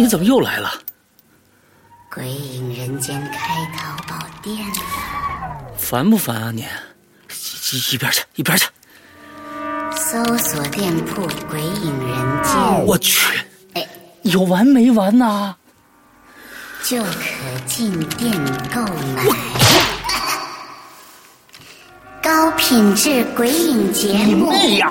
你怎么又来了？鬼影人间开淘宝店了，烦不烦啊你？一一边去，一边去！搜索店铺“鬼影人间我去，哎，有完没完呐？”就可进店购买。高品质鬼影节目，妹呀！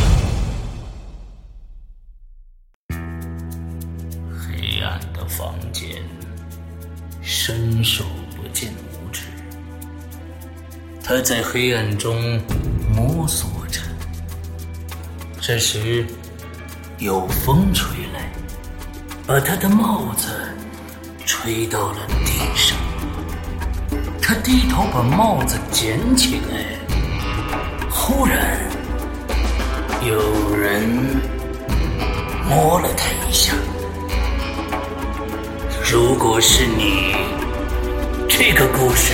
他在黑暗中摸索着。这时，有风吹来，把他的帽子吹到了地上。他低头把帽子捡起来，忽然有人摸了他一下。如果是你，这个故事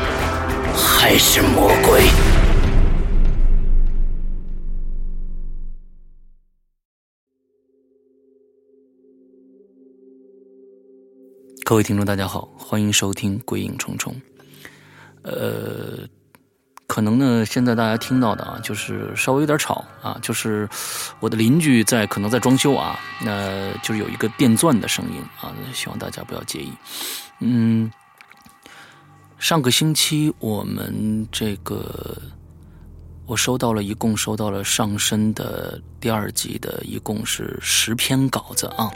还是魔鬼？各位听众，大家好，欢迎收听《鬼影重重》。呃，可能呢，现在大家听到的啊，就是稍微有点吵啊，就是我的邻居在可能在装修啊，那就是有一个电钻的声音啊，希望大家不要介意。嗯，上个星期我们这个我收到了一共收到了上身的第二集的，一共是十篇稿子啊。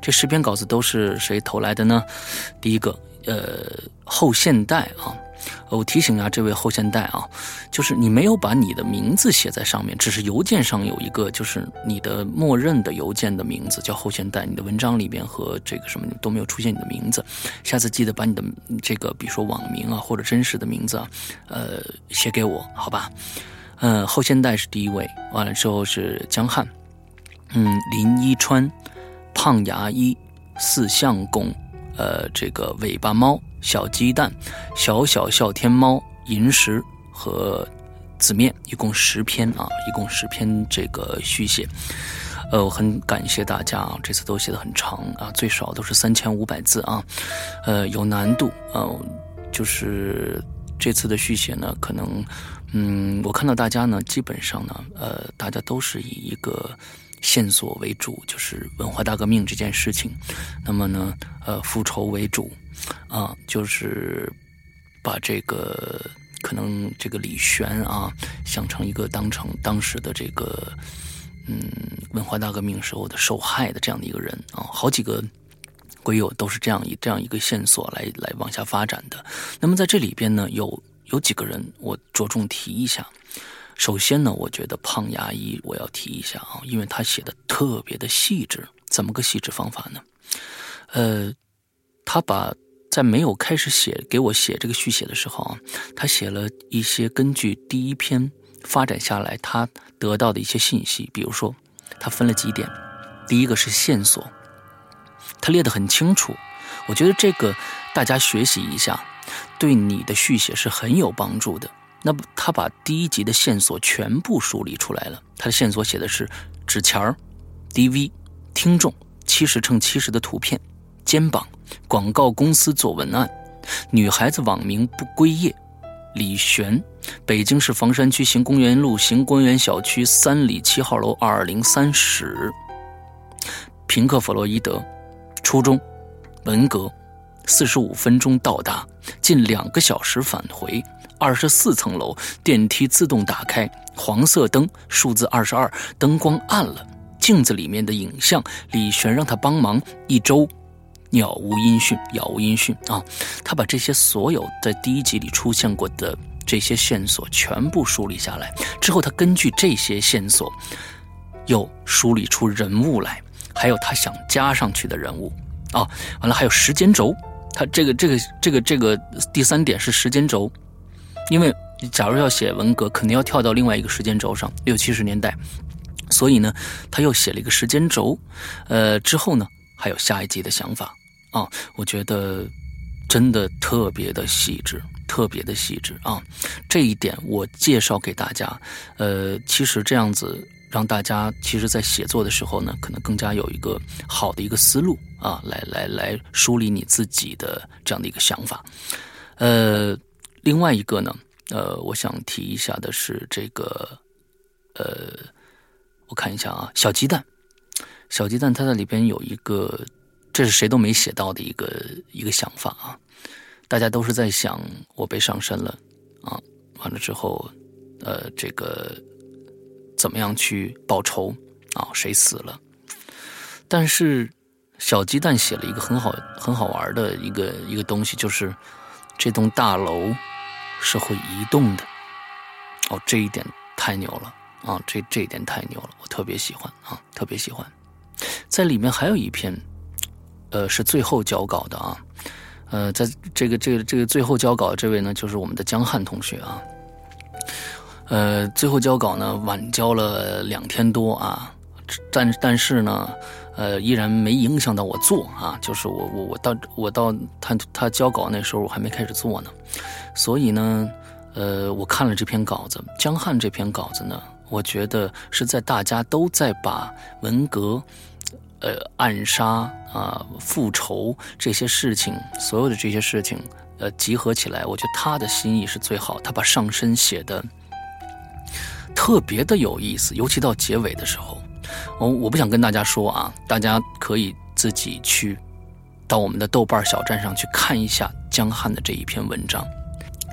这十篇稿子都是谁投来的呢？第一个，呃，后现代啊。我提醒一下这位后现代啊，就是你没有把你的名字写在上面，只是邮件上有一个，就是你的默认的邮件的名字叫后现代，你的文章里边和这个什么都没有出现你的名字。下次记得把你的这个，比如说网名啊或者真实的名字啊，呃，写给我，好吧？嗯，后现代是第一位，完了之后是江汉，嗯，林一川，胖牙医，四相公，呃，这个尾巴猫。小鸡蛋、小小笑天猫、银石和紫面，一共十篇啊，一共十篇这个续写。呃，我很感谢大家啊，这次都写的很长啊，最少都是三千五百字啊，呃，有难度啊，就是这次的续写呢，可能嗯，我看到大家呢，基本上呢，呃，大家都是以一个。线索为主，就是文化大革命这件事情。那么呢，呃，复仇为主，啊，就是把这个可能这个李玄啊，想成一个当成当时的这个嗯文化大革命时候的受害的这样的一个人啊，好几个鬼友都是这样一这样一个线索来来往下发展的。那么在这里边呢，有有几个人我着重提一下。首先呢，我觉得胖牙医我要提一下啊，因为他写的特别的细致。怎么个细致方法呢？呃，他把在没有开始写给我写这个续写的时候啊，他写了一些根据第一篇发展下来他得到的一些信息，比如说他分了几点，第一个是线索，他列得很清楚。我觉得这个大家学习一下，对你的续写是很有帮助的。那么他把第一集的线索全部梳理出来了。他的线索写的是纸钱儿、DV、听众、七十乘七十的图片、肩膀、广告公司做文案、女孩子网名不归夜、李璇、北京市房山区行公园路行公园小区三里七号楼二零三室、平克·弗洛伊德、初中、文革、四十五分钟到达，近两个小时返回。二十四层楼，电梯自动打开，黄色灯，数字二十二，灯光暗了，镜子里面的影像，李璇让他帮忙一周，杳无音讯，杳无音讯啊！他把这些所有在第一集里出现过的这些线索全部梳理下来，之后他根据这些线索，又梳理出人物来，还有他想加上去的人物啊，完了还有时间轴，他这个这个这个这个第三点是时间轴。因为假如要写文革，肯定要跳到另外一个时间轴上，六七十年代，所以呢，他又写了一个时间轴。呃，之后呢，还有下一集的想法啊，我觉得真的特别的细致，特别的细致啊。这一点我介绍给大家。呃，其实这样子让大家其实在写作的时候呢，可能更加有一个好的一个思路啊，来来来梳理你自己的这样的一个想法。呃。另外一个呢，呃，我想提一下的是这个，呃，我看一下啊，小鸡蛋，小鸡蛋，它在里边有一个，这是谁都没写到的一个一个想法啊，大家都是在想我被上身了啊，完了之后，呃，这个怎么样去报仇啊？谁死了？但是小鸡蛋写了一个很好很好玩的一个一个东西，就是这栋大楼。是会移动的，哦，这一点太牛了啊！这这一点太牛了，我特别喜欢啊，特别喜欢。在里面还有一篇，呃，是最后交稿的啊，呃，在这个这个这个最后交稿这位呢，就是我们的江汉同学啊，呃，最后交稿呢晚交了两天多啊，但但是呢。呃，依然没影响到我做啊，就是我我我到我到他他交稿那时候我还没开始做呢，所以呢，呃，我看了这篇稿子，江汉这篇稿子呢，我觉得是在大家都在把文革、呃暗杀啊复仇这些事情，所有的这些事情，呃集合起来，我觉得他的心意是最好，他把上身写的特别的有意思，尤其到结尾的时候。我我不想跟大家说啊，大家可以自己去到我们的豆瓣小站上去看一下江汉的这一篇文章，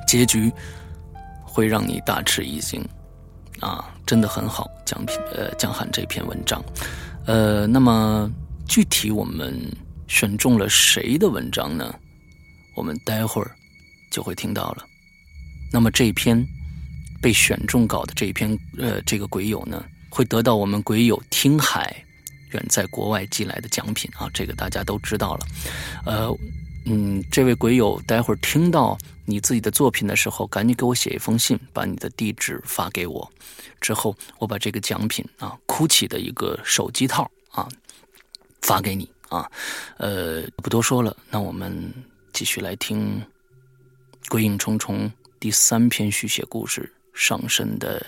结局会让你大吃一惊啊，真的很好。江平呃江汉这篇文章，呃，那么具体我们选中了谁的文章呢？我们待会儿就会听到了。那么这篇被选中稿的这篇呃这个鬼友呢？会得到我们鬼友听海远在国外寄来的奖品啊，这个大家都知道了。呃，嗯，这位鬼友，待会儿听到你自己的作品的时候，赶紧给我写一封信，把你的地址发给我，之后我把这个奖品啊，哭泣的一个手机套啊，发给你啊。呃，不多说了，那我们继续来听《鬼影重重》第三篇续写故事上身的。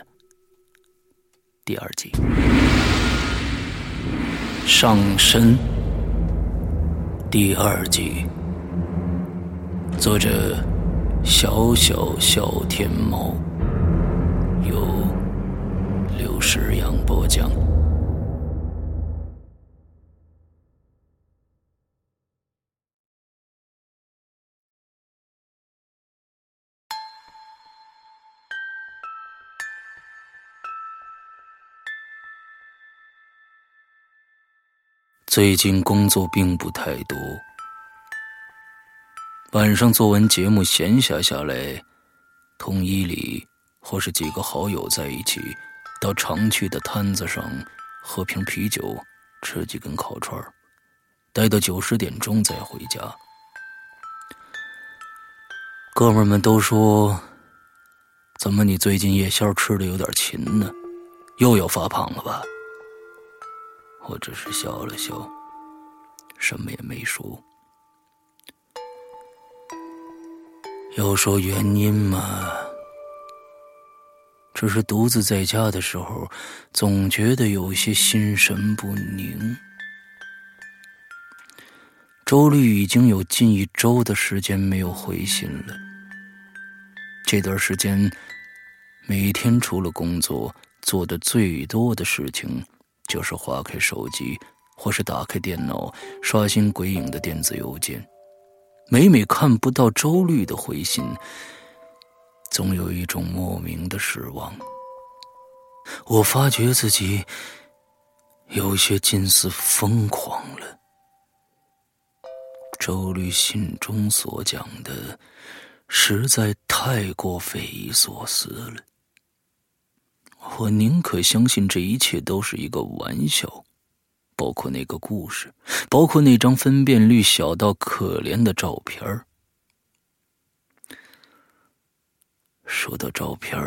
第二集，上身。第二集，作者：小小小天猫，由刘诗阳播讲。最近工作并不太多，晚上做完节目闲暇下来，同伊里或是几个好友在一起，到常去的摊子上喝瓶啤酒，吃几根烤串待到九十点钟再回家。哥们们都说：“怎么你最近夜宵吃的有点勤呢？又要发胖了吧？”我只是笑了笑，什么也没说。要说原因嘛，只是独自在家的时候，总觉得有些心神不宁。周律已经有近一周的时间没有回信了。这段时间，每天除了工作，做的最多的事情。就是划开手机，或是打开电脑，刷新鬼影的电子邮件。每每看不到周律的回信，总有一种莫名的失望。我发觉自己有些近似疯狂了。周律信中所讲的，实在太过匪夷所思了。我宁可相信这一切都是一个玩笑，包括那个故事，包括那张分辨率小到可怜的照片说到照片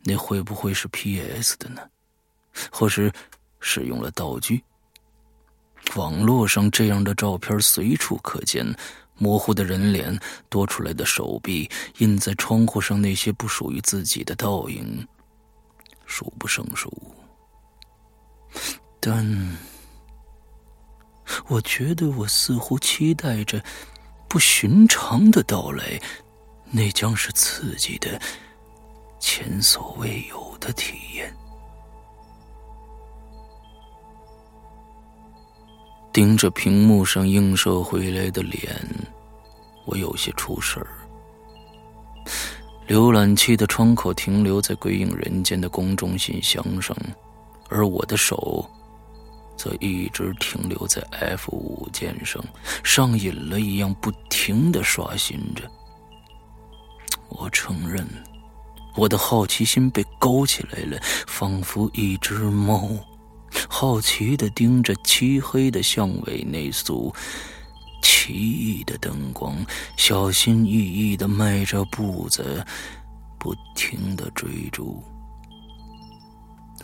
那会不会是 P.S. 的呢？或是使用了道具？网络上这样的照片随处可见。模糊的人脸，多出来的手臂，印在窗户上那些不属于自己的倒影，数不胜数。但我觉得我似乎期待着不寻常的到来，那将是刺激的、前所未有的体验。盯着屏幕上映射回来的脸，我有些出神儿。浏览器的窗口停留在《鬼影人间》的公众信箱上，而我的手则一直停留在 F 五键上，上瘾了一样不停的刷新着。我承认，我的好奇心被勾起来了，仿佛一只猫。好奇的盯着漆黑的巷尾那束奇异的灯光，小心翼翼的迈着步子，不停的追逐。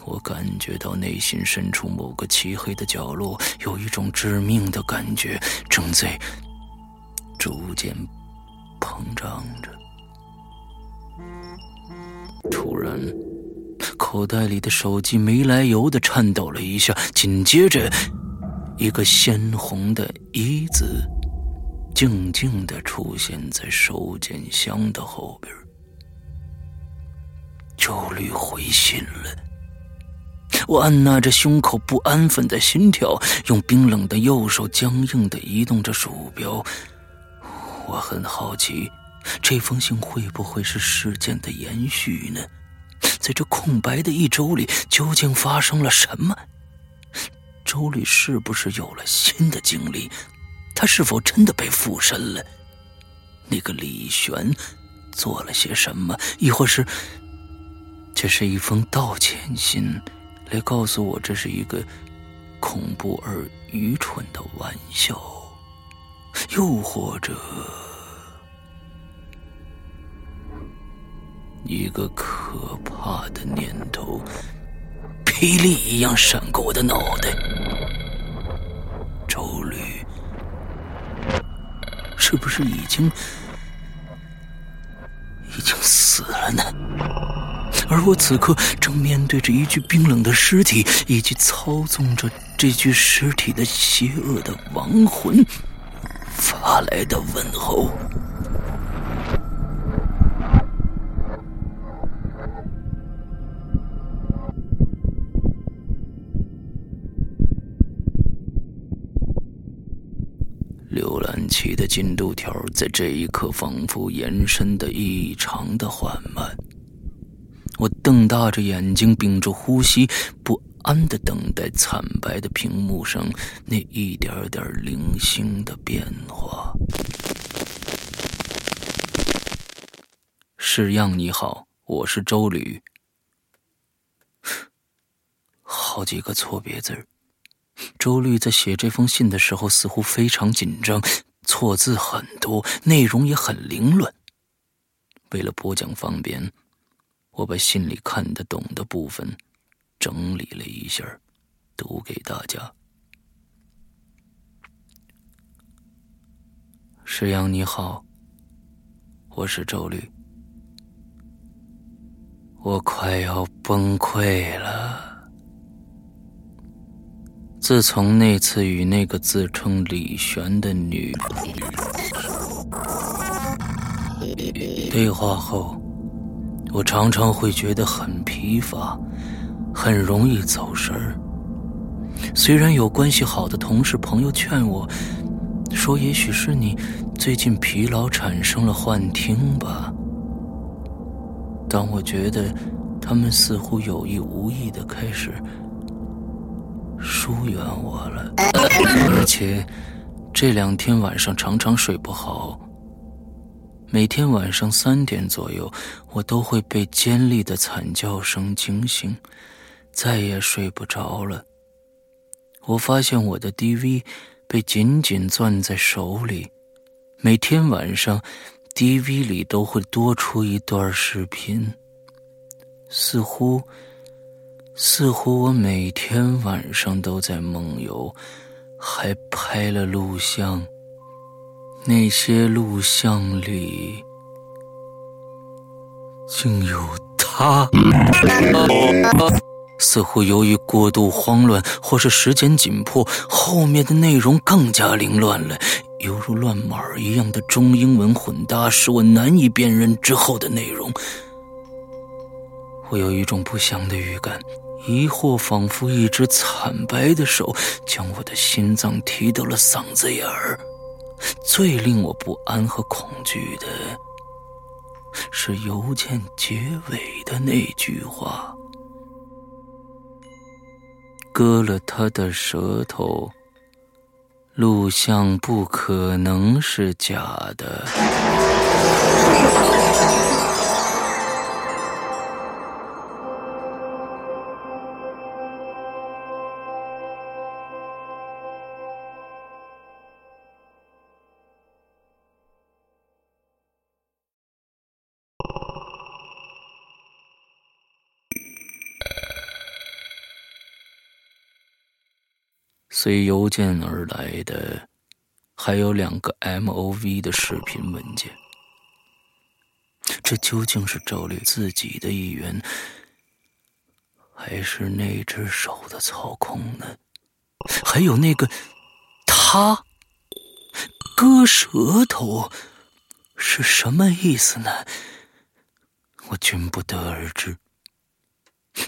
我感觉到内心深处某个漆黑的角落，有一种致命的感觉正在逐渐膨胀着。突然。口袋里的手机没来由的颤抖了一下，紧接着，一个鲜红的“一”字静静的出现在收件箱的后边。周律回信了，我按捺着胸口不安分的心跳，用冰冷的右手僵硬的移动着鼠标。我很好奇，这封信会不会是事件的延续呢？在这空白的一周里，究竟发生了什么？周律是不是有了新的经历？他是否真的被附身了？那个李玄做了些什么？亦或是这是一封道歉信，来告诉我这是一个恐怖而愚蠢的玩笑？又或者……一个可怕的念头，霹雳一样闪过我的脑袋。周律是不是已经已经死了呢？而我此刻正面对着一具冰冷的尸体，以及操纵着这具尸体的邪恶的亡魂发来的问候。起的进度条在这一刻仿佛延伸的异常的缓慢。我瞪大着眼睛，屏住呼吸，不安的等待惨白的屏幕上那一点点零星的变化。是样，你好，我是周吕。好几个错别字。周律在写这封信的时候似乎非常紧张，错字很多，内容也很凌乱。为了播讲方便，我把信里看得懂的部分整理了一下，读给大家。石阳你好，我是周律，我快要崩溃了。自从那次与那个自称李璇的女对话后，我常常会觉得很疲乏，很容易走神儿。虽然有关系好的同事朋友劝我，说也许是你最近疲劳产生了幻听吧，但我觉得他们似乎有意无意的开始。疏远我了，而且这两天晚上常常睡不好。每天晚上三点左右，我都会被尖利的惨叫声惊醒，再也睡不着了。我发现我的 DV 被紧紧攥在手里，每天晚上 DV 里都会多出一段视频，似乎。似乎我每天晚上都在梦游，还拍了录像。那些录像里竟有他。似乎由于过度慌乱，或是时间紧迫，后面的内容更加凌乱了，犹如乱码一样的中英文混搭，使我难以辨认之后的内容。我有一种不祥的预感。疑惑仿佛一只惨白的手，将我的心脏提到了嗓子眼儿。最令我不安和恐惧的，是邮件结尾的那句话：“割了他的舌头，录像不可能是假的。”随邮件而来的，还有两个 M O V 的视频文件。这究竟是周律自己的意愿，还是那只手的操控呢？还有那个他割舌头是什么意思呢？我均不得而知。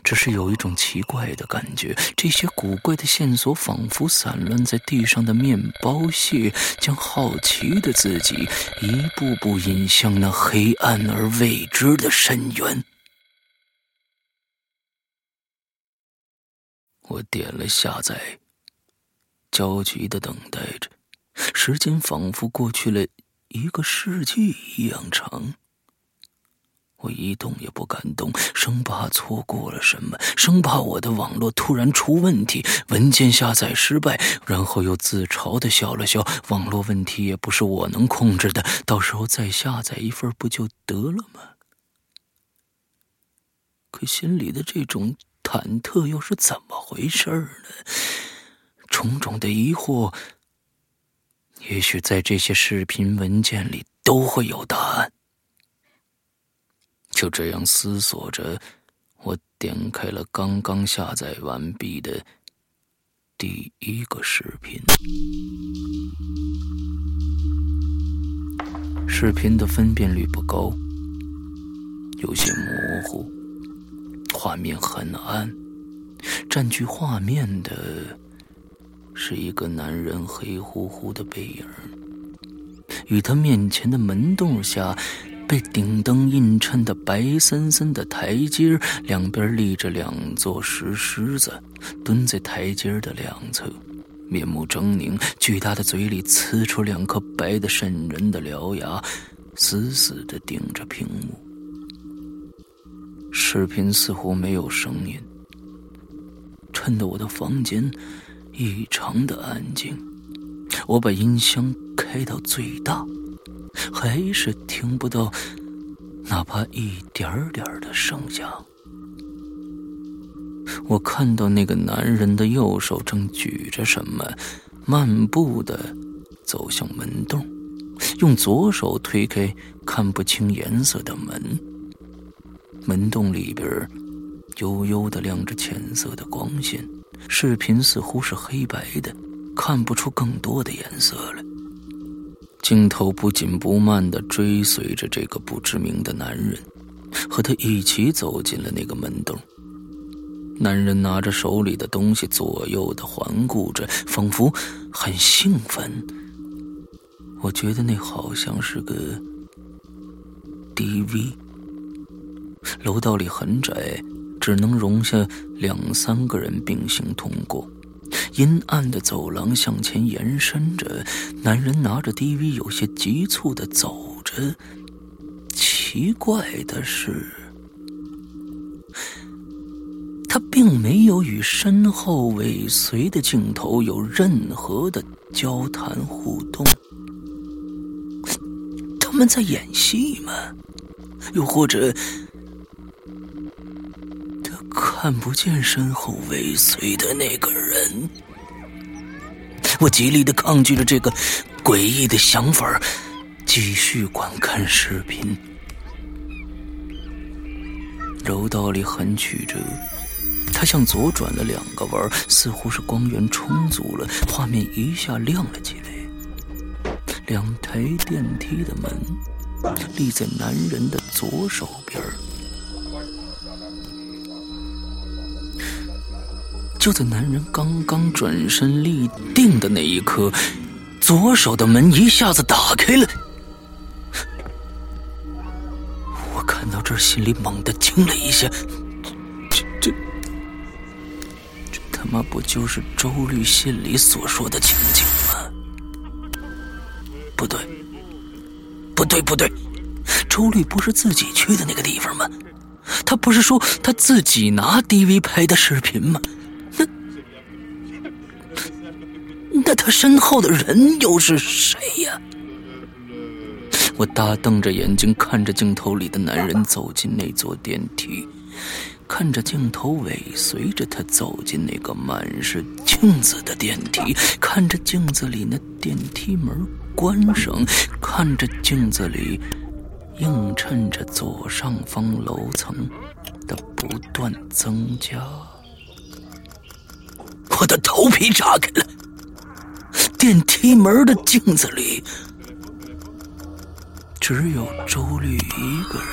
只是有一种奇怪的感觉，这些古怪的线索仿佛散乱在地上的面包屑，将好奇的自己一步步引向那黑暗而未知的深渊。我点了下载，焦急的等待着，时间仿佛过去了一个世纪一样长。我一动也不敢动，生怕错过了什么，生怕我的网络突然出问题，文件下载失败，然后又自嘲的笑了笑。网络问题也不是我能控制的，到时候再下载一份不就得了吗？可心里的这种忐忑又是怎么回事呢？种种的疑惑，也许在这些视频文件里都会有答案。就这样思索着，我点开了刚刚下载完毕的第一个视频。视频的分辨率不高，有些模糊，画面很暗。占据画面的是一个男人黑乎乎的背影，与他面前的门洞下。被顶灯映衬的白森森的台阶，两边立着两座石狮子，蹲在台阶的两侧，面目狰狞，巨大的嘴里呲出两颗白的渗人的獠牙，死死的盯着屏幕。视频似乎没有声音，衬得我的房间异常的安静。我把音箱开到最大。还是听不到哪怕一点点的声响。我看到那个男人的右手正举着什么，漫步的走向门洞，用左手推开看不清颜色的门。门洞里边悠悠的亮着浅色的光线，视频似乎是黑白的，看不出更多的颜色了。镜头不紧不慢地追随着这个不知名的男人，和他一起走进了那个门洞。男人拿着手里的东西，左右的环顾着，仿佛很兴奋。我觉得那好像是个 DV。楼道里很窄，只能容下两三个人并行通过。阴暗的走廊向前延伸着，男人拿着 DV，有些急促的走着。奇怪的是，他并没有与身后尾随的镜头有任何的交谈互动。他们在演戏吗？又或者？看不见身后尾随的那个人，我极力的抗拒着这个诡异的想法，继续观看视频。楼道里很曲折，他向左转了两个弯，似乎是光源充足了，画面一下亮了起来。两台电梯的门立在男人的左手边就在男人刚刚转身立定的那一刻，左手的门一下子打开了。我看到这儿，心里猛地惊了一下。这这这他妈不就是周律信里所说的情景吗？不对，不对，不对，周律不是自己去的那个地方吗？他不是说他自己拿 DV 拍的视频吗？他身后的人又是谁呀？我大瞪着眼睛看着镜头里的男人走进那座电梯，看着镜头尾随着他走进那个满是镜子的电梯，看着镜子里那电梯门关上，看着镜子里映衬着左上方楼层的不断增加，我的头皮炸开了。电梯门的镜子里，只有周律一个人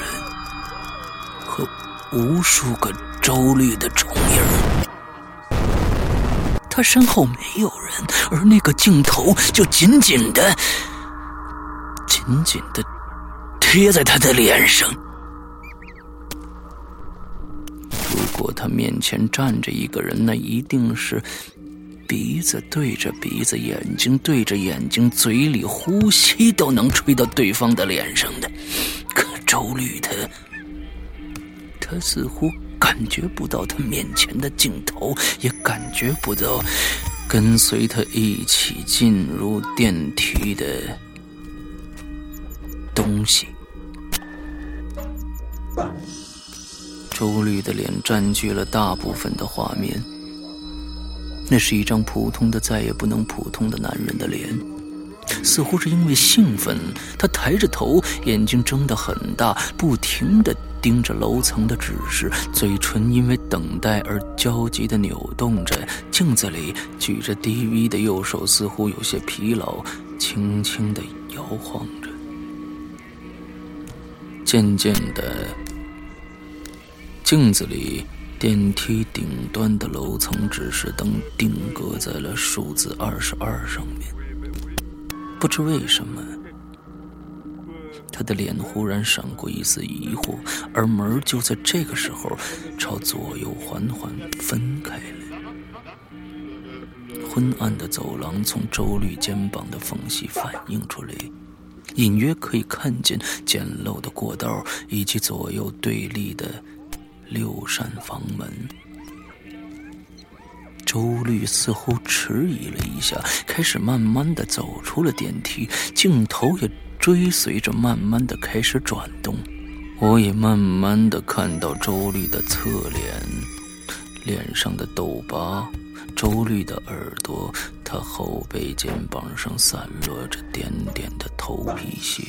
和无数个周律的重影。他身后没有人，而那个镜头就紧紧的、紧紧的贴在他的脸上。如果他面前站着一个人，那一定是……鼻子对着鼻子，眼睛对着眼睛，嘴里呼吸都能吹到对方的脸上的。可周律他，他似乎感觉不到他面前的镜头，也感觉不到跟随他一起进入电梯的东西。周律的脸占据了大部分的画面。那是一张普通的、再也不能普通的男人的脸，似乎是因为兴奋，他抬着头，眼睛睁得很大，不停地盯着楼层的指示，嘴唇因为等待而焦急地扭动着。镜子里举着 DV 的右手似乎有些疲劳，轻轻地摇晃着。渐渐的，镜子里。电梯顶端的楼层指示灯定格在了数字二十二上面。不知为什么，他的脸忽然闪过一丝疑惑，而门就在这个时候朝左右缓缓分开了。昏暗的走廊从周律肩膀的缝隙反映出来，隐约可以看见简陋的过道以及左右对立的六扇房门。周律似乎迟疑了一下，开始慢慢的走出了电梯，镜头也追随着慢慢的开始转动。我也慢慢的看到周律的侧脸，脸上的痘疤，周律的耳朵，他后背肩膀上散落着点点的头皮屑。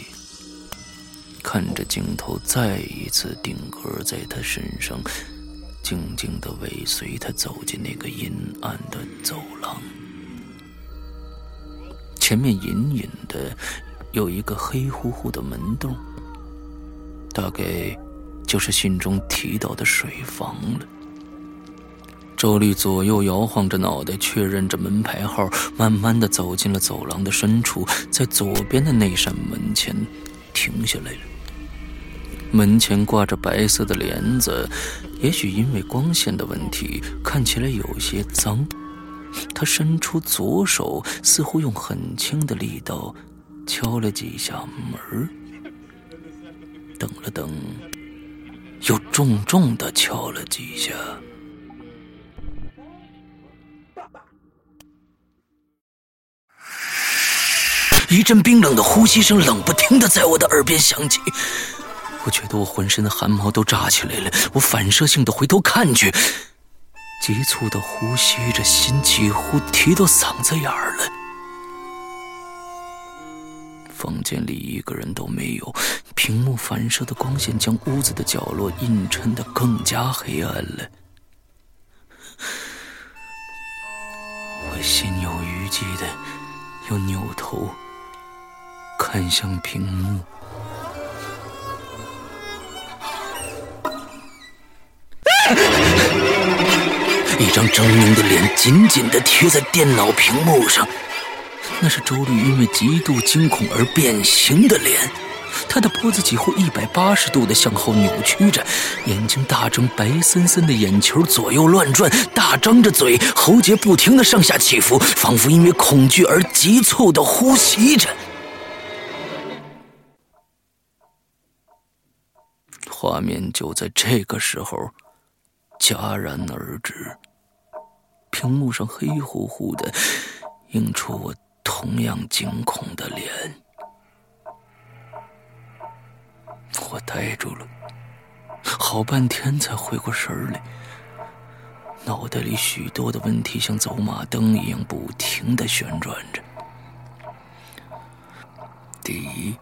看着镜头再一次定格在他身上。静静的尾随他走进那个阴暗的走廊，前面隐隐的有一个黑乎乎的门洞，大概就是信中提到的水房了。周丽左右摇晃着脑袋，确认着门牌号，慢慢的走进了走廊的深处，在左边的那扇门前停下来了。门前挂着白色的帘子。也许因为光线的问题，看起来有些脏。他伸出左手，似乎用很轻的力道敲了几下门等了等，又重重的敲了几下。一阵冰冷的呼吸声，冷不丁的在我的耳边响起。我觉得我浑身的汗毛都炸起来了，我反射性的回头看去，急促的呼吸着，心几乎提到嗓子眼儿了。房间里一个人都没有，屏幕反射的光线将屋子的角落映衬的更加黑暗了。我心有余悸的又扭头看向屏幕。一张狰狞的脸紧紧的贴在电脑屏幕上，那是周律因为极度惊恐而变形的脸。他的脖子几乎一百八十度的向后扭曲着，眼睛大睁，白森森的眼球左右乱转，大张着嘴，喉结不停的上下起伏，仿佛因为恐惧而急促的呼吸着。画面就在这个时候。戛然而止，屏幕上黑乎乎的，映出我同样惊恐的脸。我呆住了，好半天才回过神来，脑袋里许多的问题像走马灯一样不停的旋转着。第一。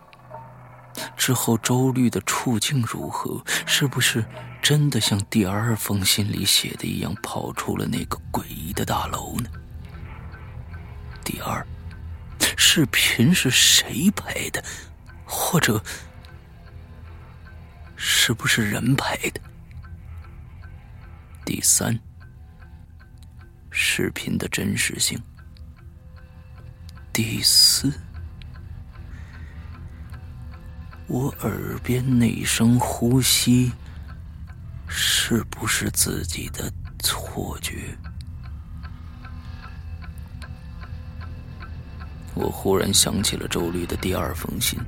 之后，周律的处境如何？是不是真的像第二封信里写的一样，跑出了那个诡异的大楼呢？第二，视频是谁拍的？或者，是不是人拍的？第三，视频的真实性。第四。我耳边那声呼吸，是不是自己的错觉？我忽然想起了周律的第二封信，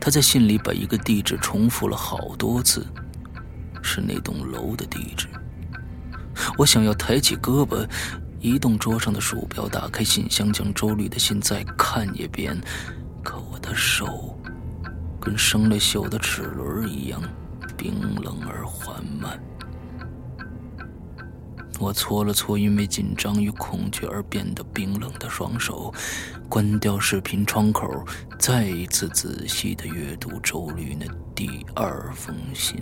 他在信里把一个地址重复了好多次，是那栋楼的地址。我想要抬起胳膊，移动桌上的鼠标，打开信箱，将周律的信再看一遍，可我的手。跟生了锈的齿轮一样冰冷而缓慢。我搓了搓因为紧张与恐惧而变得冰冷的双手，关掉视频窗口，再一次仔细的阅读周律那第二封信。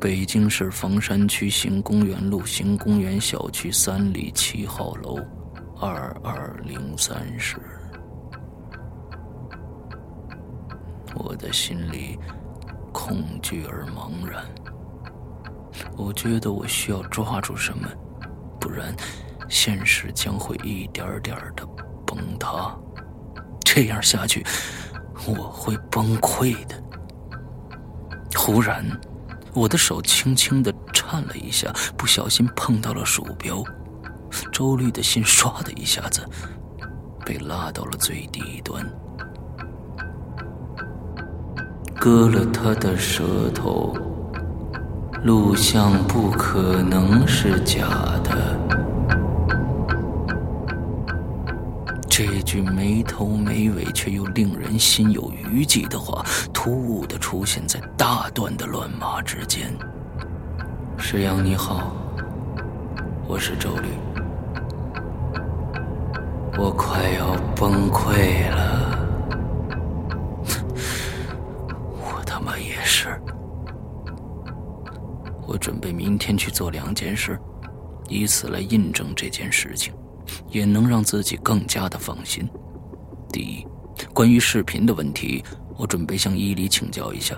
北京市房山区行公园路行公园小区三里七号楼，二二零三室。我的心里恐惧而茫然，我觉得我需要抓住什么，不然现实将会一点点的崩塌。这样下去，我会崩溃的。忽然，我的手轻轻的颤了一下，不小心碰到了鼠标，周律的心唰的一下子被拉到了最低端。割了他的舌头，录像不可能是假的。这句没头没尾却又令人心有余悸的话，突兀的出现在大段的乱码之间。石阳你好，我是周律，我快要崩溃了，准备明天去做两件事，以此来印证这件事情。也能让自己更加的放心。第一，关于视频的问题，我准备向伊犁请教一下。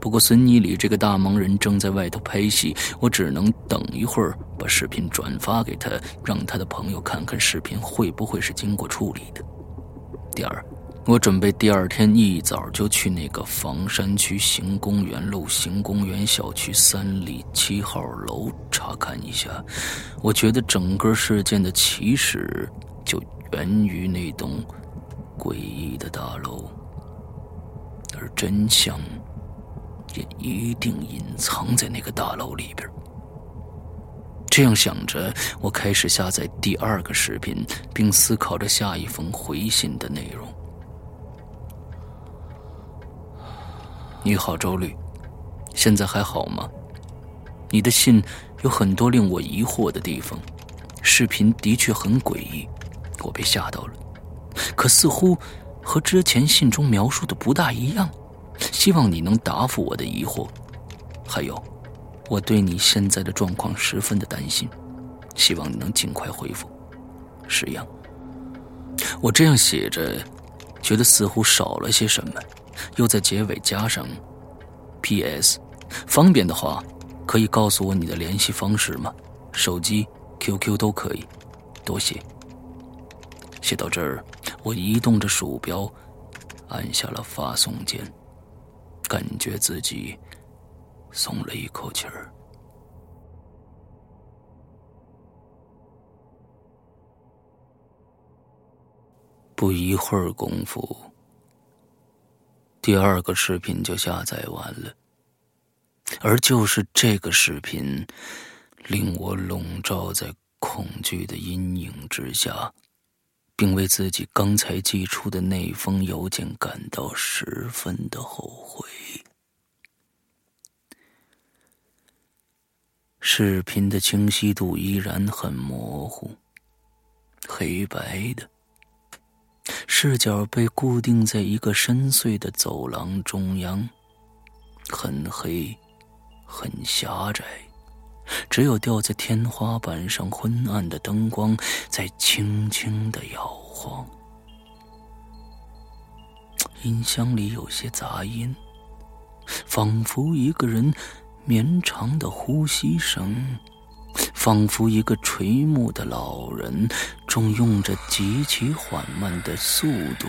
不过孙伊犁这个大忙人正在外头拍戏，我只能等一会儿把视频转发给他，让他的朋友看看视频会不会是经过处理的。第二。我准备第二天一早就去那个房山区行公园路行公园小区三里七号楼查看一下。我觉得整个事件的起始就源于那栋诡异的大楼，而真相也一定隐藏在那个大楼里边。这样想着，我开始下载第二个视频，并思考着下一封回信的内容。你好，周律，现在还好吗？你的信有很多令我疑惑的地方，视频的确很诡异，我被吓到了，可似乎和之前信中描述的不大一样。希望你能答复我的疑惑。还有，我对你现在的状况十分的担心，希望你能尽快恢复。石阳，我这样写着，觉得似乎少了些什么。又在结尾加上 “P.S.”，方便的话，可以告诉我你的联系方式吗？手机、QQ 都可以，多谢。写到这儿，我移动着鼠标，按下了发送键，感觉自己松了一口气儿。不一会儿功夫。第二个视频就下载完了，而就是这个视频，令我笼罩在恐惧的阴影之下，并为自己刚才寄出的那封邮件感到十分的后悔。视频的清晰度依然很模糊，黑白的。视角被固定在一个深邃的走廊中央，很黑，很狭窄，只有吊在天花板上昏暗的灯光在轻轻的摇晃。音箱里有些杂音，仿佛一个人绵长的呼吸声。仿佛一个垂暮的老人，正用着极其缓慢的速度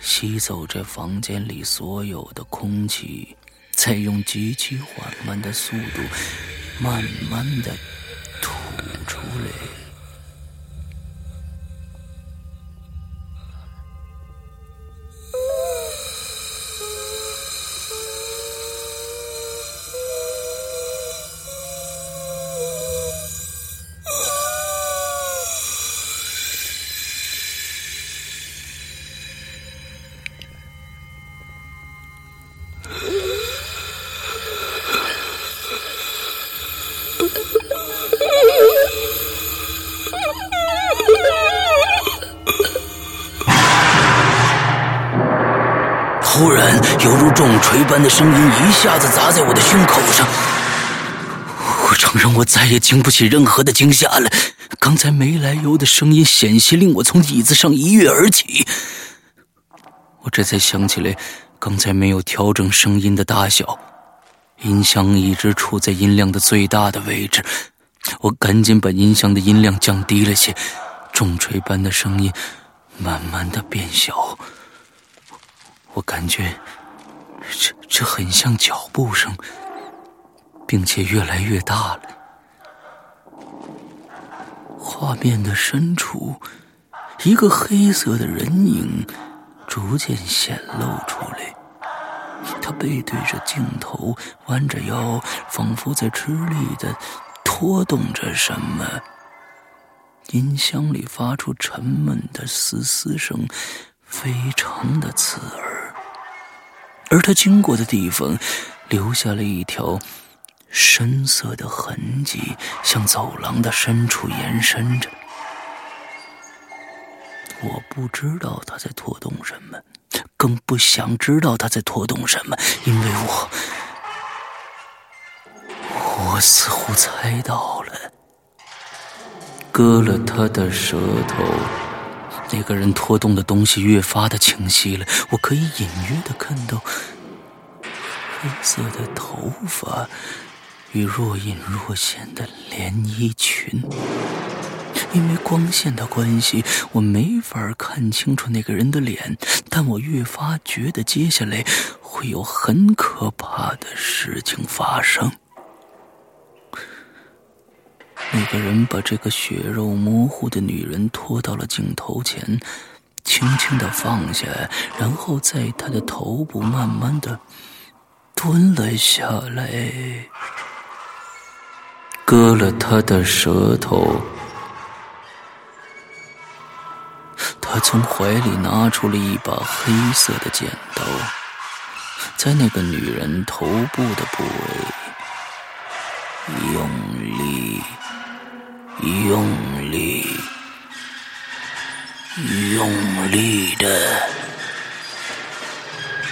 吸走这房间里所有的空气，再用极其缓慢的速度慢慢的吐出来。声音一下子砸在我的胸口上。我承认，我再也经不起任何的惊吓了。刚才没来由的声音险些令我从椅子上一跃而起。我这才想起来，刚才没有调整声音的大小，音箱一直处在音量的最大的位置。我赶紧把音箱的音量降低了些，重锤般的声音慢慢的变小。我感觉这这很像脚步声，并且越来越大了。画面的深处，一个黑色的人影逐渐显露出来。他背对着镜头，弯着腰，仿佛在吃力的拖动着什么。音箱里发出沉闷的嘶嘶声，非常的刺耳。而他经过的地方，留下了一条深色的痕迹，向走廊的深处延伸着。我不知道他在拖动什么。更不想知道他在拖动什么，因为我，我似乎猜到了。割了他的舌头，那个人拖动的东西越发的清晰了，我可以隐约的看到黑色的头发与若隐若现的连衣裙。因为光线的关系，我没法看清楚那个人的脸，但我越发觉得接下来会有很可怕的事情发生。那个人把这个血肉模糊的女人拖到了镜头前，轻轻的放下，然后在她的头部慢慢的蹲了下来，割了她的舌头。他从怀里拿出了一把黑色的剪刀，在那个女人头部的部位用力、用力、用力的，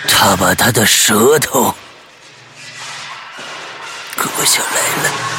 他把他的舌头割下来了。